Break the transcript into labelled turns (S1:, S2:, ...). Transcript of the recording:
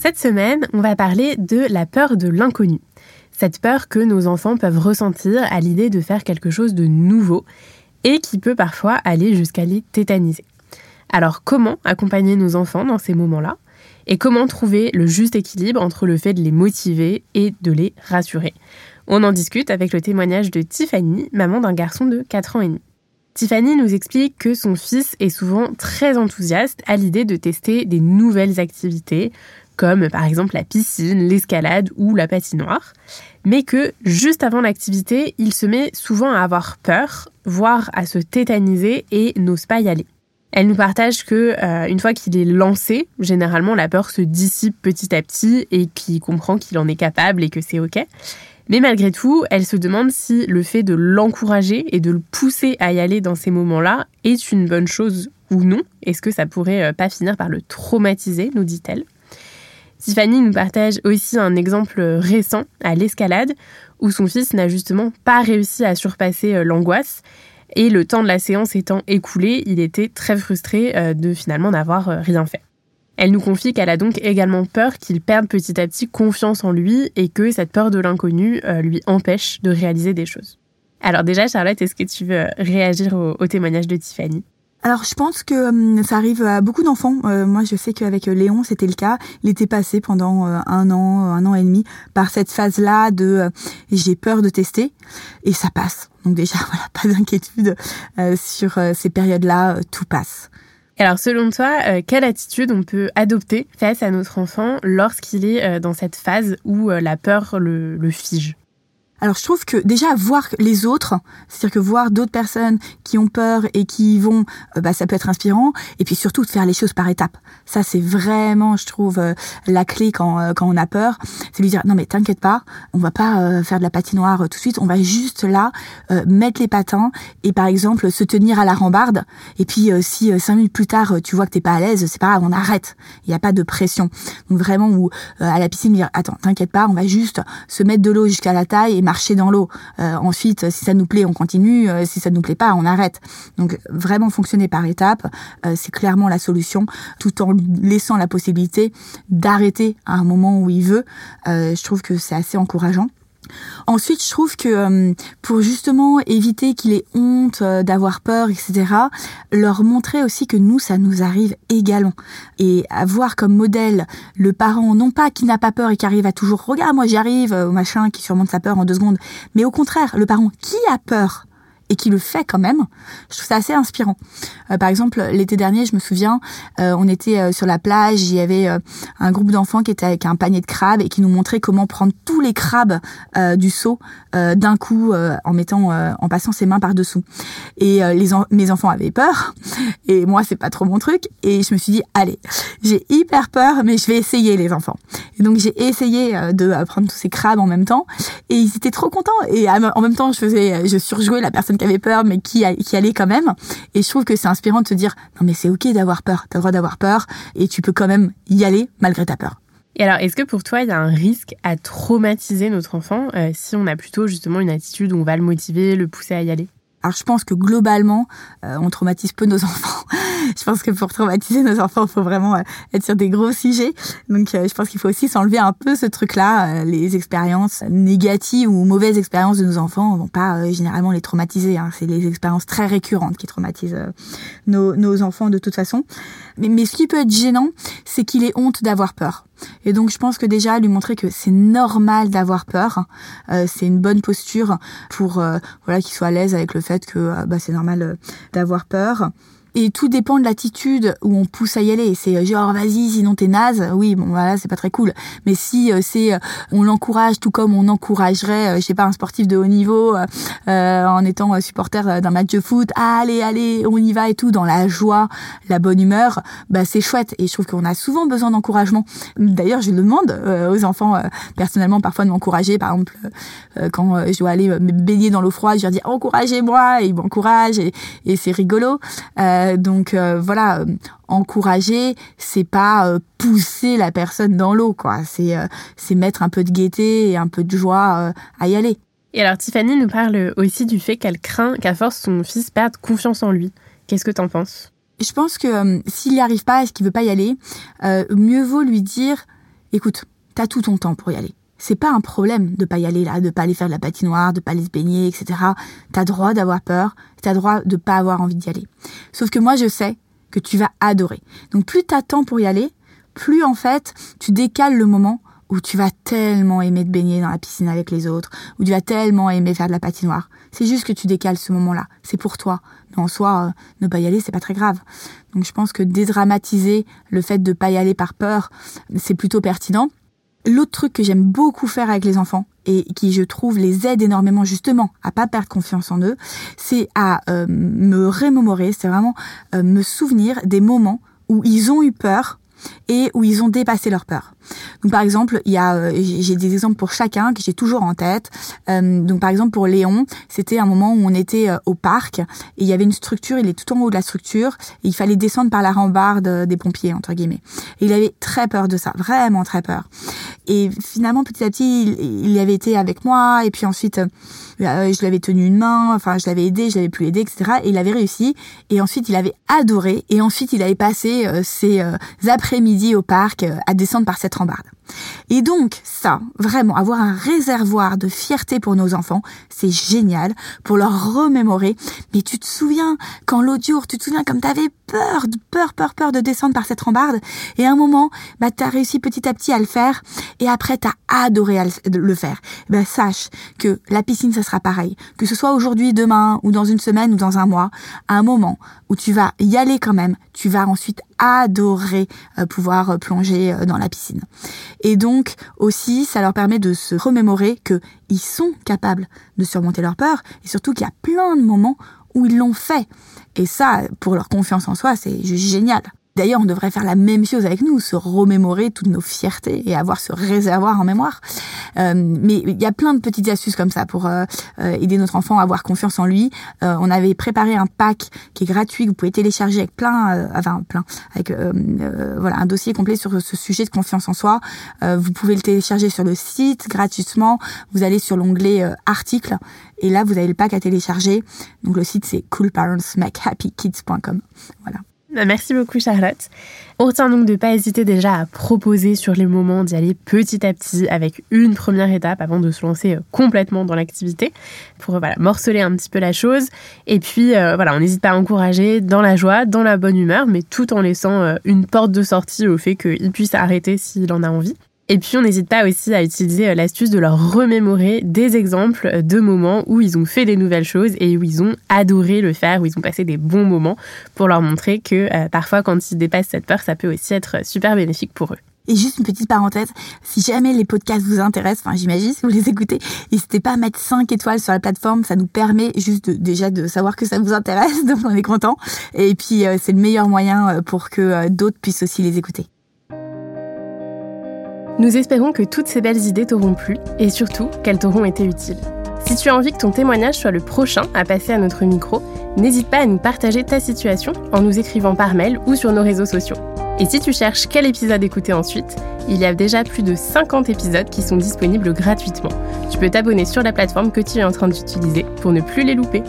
S1: Cette semaine, on va parler de la peur de l'inconnu. Cette peur que nos enfants peuvent ressentir à l'idée de faire quelque chose de nouveau et qui peut parfois aller jusqu'à les tétaniser. Alors comment accompagner nos enfants dans ces moments-là et comment trouver le juste équilibre entre le fait de les motiver et de les rassurer? On en discute avec le témoignage de Tiffany, maman d'un garçon de 4 ans et demi. Tiffany nous explique que son fils est souvent très enthousiaste à l'idée de tester des nouvelles activités, comme par exemple la piscine, l'escalade ou la patinoire, mais que juste avant l'activité, il se met souvent à avoir peur, voire à se tétaniser et n'ose pas y aller. Elle nous partage que euh, une fois qu'il est lancé, généralement la peur se dissipe petit à petit et qu'il comprend qu'il en est capable et que c'est ok. Mais malgré tout, elle se demande si le fait de l'encourager et de le pousser à y aller dans ces moments-là est une bonne chose ou non. Est-ce que ça pourrait euh, pas finir par le traumatiser, nous dit-elle. Tiffany nous partage aussi un exemple récent à l'escalade où son fils n'a justement pas réussi à surpasser euh, l'angoisse et le temps de la séance étant écoulé, il était très frustré euh, de finalement n'avoir euh, rien fait. Elle nous confie qu'elle a donc également peur qu'il perde petit à petit confiance en lui et que cette peur de l'inconnu lui empêche de réaliser des choses. Alors déjà, Charlotte, est-ce que tu veux réagir au témoignage de Tiffany?
S2: Alors je pense que hum, ça arrive à beaucoup d'enfants. Euh, moi je sais qu'avec euh, Léon c'était le cas. Il était passé pendant euh, un an, un an et demi par cette phase-là de j'ai peur de tester et ça passe. Donc déjà voilà, pas d'inquiétude sur ces périodes-là, tout passe.
S1: Alors selon toi, quelle attitude on peut adopter face à notre enfant lorsqu'il est dans cette phase où la peur le fige?
S2: Alors je trouve que déjà voir les autres, c'est-à-dire que voir d'autres personnes qui ont peur et qui vont, euh, bah, ça peut être inspirant. Et puis surtout de faire les choses par étapes. Ça c'est vraiment, je trouve, euh, la clé quand euh, quand on a peur, c'est lui dire non mais t'inquiète pas, on va pas faire de la patinoire tout de suite, on va juste là mettre les patins et par exemple se tenir à la rambarde. Et puis si cinq minutes plus tard tu vois que t'es pas à l'aise, c'est pas grave, on arrête. Il n'y a pas de pression. Donc vraiment ou à la piscine dire attends t'inquiète pas, on va juste se mettre de l'eau jusqu'à la taille marcher dans l'eau. Euh, ensuite, si ça nous plaît, on continue. Euh, si ça nous plaît pas, on arrête. Donc vraiment fonctionner par étapes, euh, c'est clairement la solution, tout en laissant la possibilité d'arrêter à un moment où il veut. je trouve que c'est assez encourageant. Ensuite, je trouve que euh, pour justement éviter qu'il ait honte euh, d'avoir peur, etc., leur montrer aussi que nous, ça nous arrive également. Et avoir comme modèle le parent, non pas qui n'a pas peur et qui arrive à toujours, regarde, moi j'y arrive, euh, machin, qui surmonte sa peur en deux secondes, mais au contraire, le parent qui a peur et qui le fait quand même, je trouve ça assez inspirant. Euh, par exemple, l'été dernier, je me souviens, euh, on était euh, sur la plage, il y avait un groupe d'enfants qui était avec un panier de crabes et qui nous montrait comment prendre tous les crabes du seau d'un coup en mettant, en passant ses mains par dessous. Et les mes enfants avaient peur et moi c'est pas trop mon truc et je me suis dit allez, j'ai hyper peur mais je vais essayer les enfants. Et donc j'ai essayé de prendre tous ces crabes en même temps et ils étaient trop contents et en même temps je faisais, je surjouais la personne qui avait peur, mais qui, qui allait quand même. Et je trouve que c'est inspirant de se dire, non mais c'est ok d'avoir peur, t'as le droit d'avoir peur, et tu peux quand même y aller malgré ta peur.
S1: Et alors, est-ce que pour toi, il y a un risque à traumatiser notre enfant euh, si on a plutôt justement une attitude où on va le motiver, le pousser à y aller?
S2: Alors je pense que globalement, euh, on traumatise peu nos enfants. je pense que pour traumatiser nos enfants, il faut vraiment euh, être sur des gros sujets. Donc euh, je pense qu'il faut aussi s'enlever un peu ce truc-là. les expériences négatives ou mauvaises expériences de nos enfants vont pas généralement les traumatiser. Hein. C'est les expériences très récurrentes qui traumatisent nos, nos, enfants de toute façon. Mais, mais ce qui peut être gênant, c'est qu'il ait honte d'avoir peur. Et donc je pense que déjà lui montrer que c'est normal d'avoir peur, euh, c'est une bonne posture pour euh, voilà qu'il soit à l'aise avec le fait que euh, bah, c'est normal d'avoir peur. Et tout dépend de l'attitude où on pousse à y aller. C'est genre vas-y, sinon t'es naze. Oui, bon voilà, c'est pas très cool. Mais si c'est on l'encourage tout comme on encouragerait, je sais pas, un sportif de haut niveau en étant supporter d'un match de foot, allez, allez, on y va et tout, dans la joie, la bonne humeur, bah c'est chouette. Et je trouve qu'on a souvent besoin d'encouragement. D'ailleurs, je le demande aux enfants personnellement parfois de m'encourager. Par exemple, quand je dois aller me baigner dans l'eau froide, je leur dis encouragez-moi, ils m'encouragent et, et c'est rigolo. Euh, donc euh, voilà, euh, encourager, c'est pas pousser la personne dans l'eau, quoi. C'est c'est mettre un peu de gaieté et un peu de joie à y aller.
S1: Et alors Tiffany nous parle aussi du fait qu'elle craint qu'à force son fils perde confiance en lui. Qu'est-ce que t'en penses?
S2: Je pense que s'il n'y arrive pas et qu'il veut pas y aller, mieux vaut lui dire, écoute, t'as tout ton temps pour y aller c'est pas un problème de pas y aller là, de pas aller faire de la patinoire, de pas aller se baigner, etc. T'as droit d'avoir peur, t'as droit de pas avoir envie d'y aller. Sauf que moi, je sais que tu vas adorer. Donc plus t'attends pour y aller, plus en fait, tu décales le moment où tu vas tellement aimer te baigner dans la piscine avec les autres, où tu vas tellement aimer faire de la patinoire. C'est juste que tu décales ce moment-là. C'est pour toi. Mais en soi, euh, ne pas y aller, c'est pas très grave. Donc je pense que dédramatiser le fait de pas y aller par peur, c'est plutôt pertinent. L'autre truc que j'aime beaucoup faire avec les enfants et qui je trouve les aide énormément justement à pas perdre confiance en eux, c'est à euh, me remémorer, c'est vraiment euh, me souvenir des moments où ils ont eu peur et où ils ont dépassé leur peur. Donc par exemple, il y a, euh, j'ai des exemples pour chacun que j'ai toujours en tête. Euh, donc par exemple pour Léon, c'était un moment où on était euh, au parc et il y avait une structure, il est tout en haut de la structure et il fallait descendre par la rambarde des pompiers entre guillemets. Et il avait très peur de ça, vraiment très peur. Et finalement petit à petit, il, il avait été avec moi et puis ensuite je l'avais tenu une main, enfin je l'avais aidé, je l'avais pu aider, etc. Et il avait réussi. Et ensuite il avait adoré. Et ensuite il avait passé ses après-midi au parc à descendre par cette rambarde. Et donc, ça, vraiment, avoir un réservoir de fierté pour nos enfants, c'est génial pour leur remémorer. Mais tu te souviens, quand l'autre jour, tu te souviens comme t'avais peur, peur, peur, peur de descendre par cette rambarde, et à un moment, bah, t'as réussi petit à petit à le faire, et après, t'as adoré le faire. Bah, sache que la piscine, ça sera pareil. Que ce soit aujourd'hui, demain, ou dans une semaine, ou dans un mois, à un moment où tu vas y aller quand même, tu vas ensuite adorer euh, pouvoir euh, plonger euh, dans la piscine. Et donc aussi, ça leur permet de se remémorer que ils sont capables de surmonter leur peur et surtout qu'il y a plein de moments où ils l'ont fait. Et ça, pour leur confiance en soi, c'est juste génial. D'ailleurs, on devrait faire la même chose avec nous, se remémorer toutes nos fiertés et avoir ce réservoir en mémoire. Euh, mais il y a plein de petites astuces comme ça pour euh, euh, aider notre enfant à avoir confiance en lui. on avait préparé un pack qui est gratuit que vous pouvez télécharger avec plein, enfin plein, avec voilà un dossier complet sur ce sujet de confiance en soi. vous pouvez le télécharger sur le site gratuitement. Vous allez sur l'onglet articles et là vous avez le pack à télécharger. Donc le site c'est coolparentsmakehappykids.com. Voilà.
S1: Bah, merci beaucoup Charlotte. On retient donc de ne pas hésiter déjà à proposer sur les moments d'y aller petit à petit avec une première étape avant de se lancer euh, complètement dans l'activité pour euh, voilà, morceler un petit peu la chose. Et puis euh, voilà, on n'hésite pas à encourager dans la joie, dans la bonne humeur, mais tout en laissant une porte de sortie au fait qu'il puisse arrêter s'il en a envie. Et puis on n'hésite pas aussi à utiliser euh, l'astuce de leur remémorer des exemples de moments où ils ont fait des nouvelles choses et où ils ont adoré le faire, où ils ont passé des bons moments pour leur montrer que euh, parfois quand ils dépassent cette peur, ça peut aussi être super bénéfique pour eux.
S2: Et juste une petite parenthèse, si jamais les podcasts vous intéressent, enfin j'imagine si vous les écoutez, n'hésitez pas à mettre 5 étoiles sur la plateforme, ça nous permet juste déjà de savoir que ça vous intéresse, donc on est content. Et puis euh, c'est le meilleur moyen pour que d'autres puissent aussi les écouter.
S1: Nous espérons que toutes ces belles idées t'auront plu et surtout qu'elles t'auront été utiles. Si tu as envie que ton témoignage soit le prochain à passer à notre micro, n'hésite pas à nous partager ta situation en nous écrivant par mail ou sur nos réseaux sociaux. Et si tu cherches quel épisode écouter ensuite, il y a déjà plus de 50 épisodes qui sont disponibles gratuitement. Tu peux t'abonner sur la plateforme que tu es en train d'utiliser pour ne plus les louper.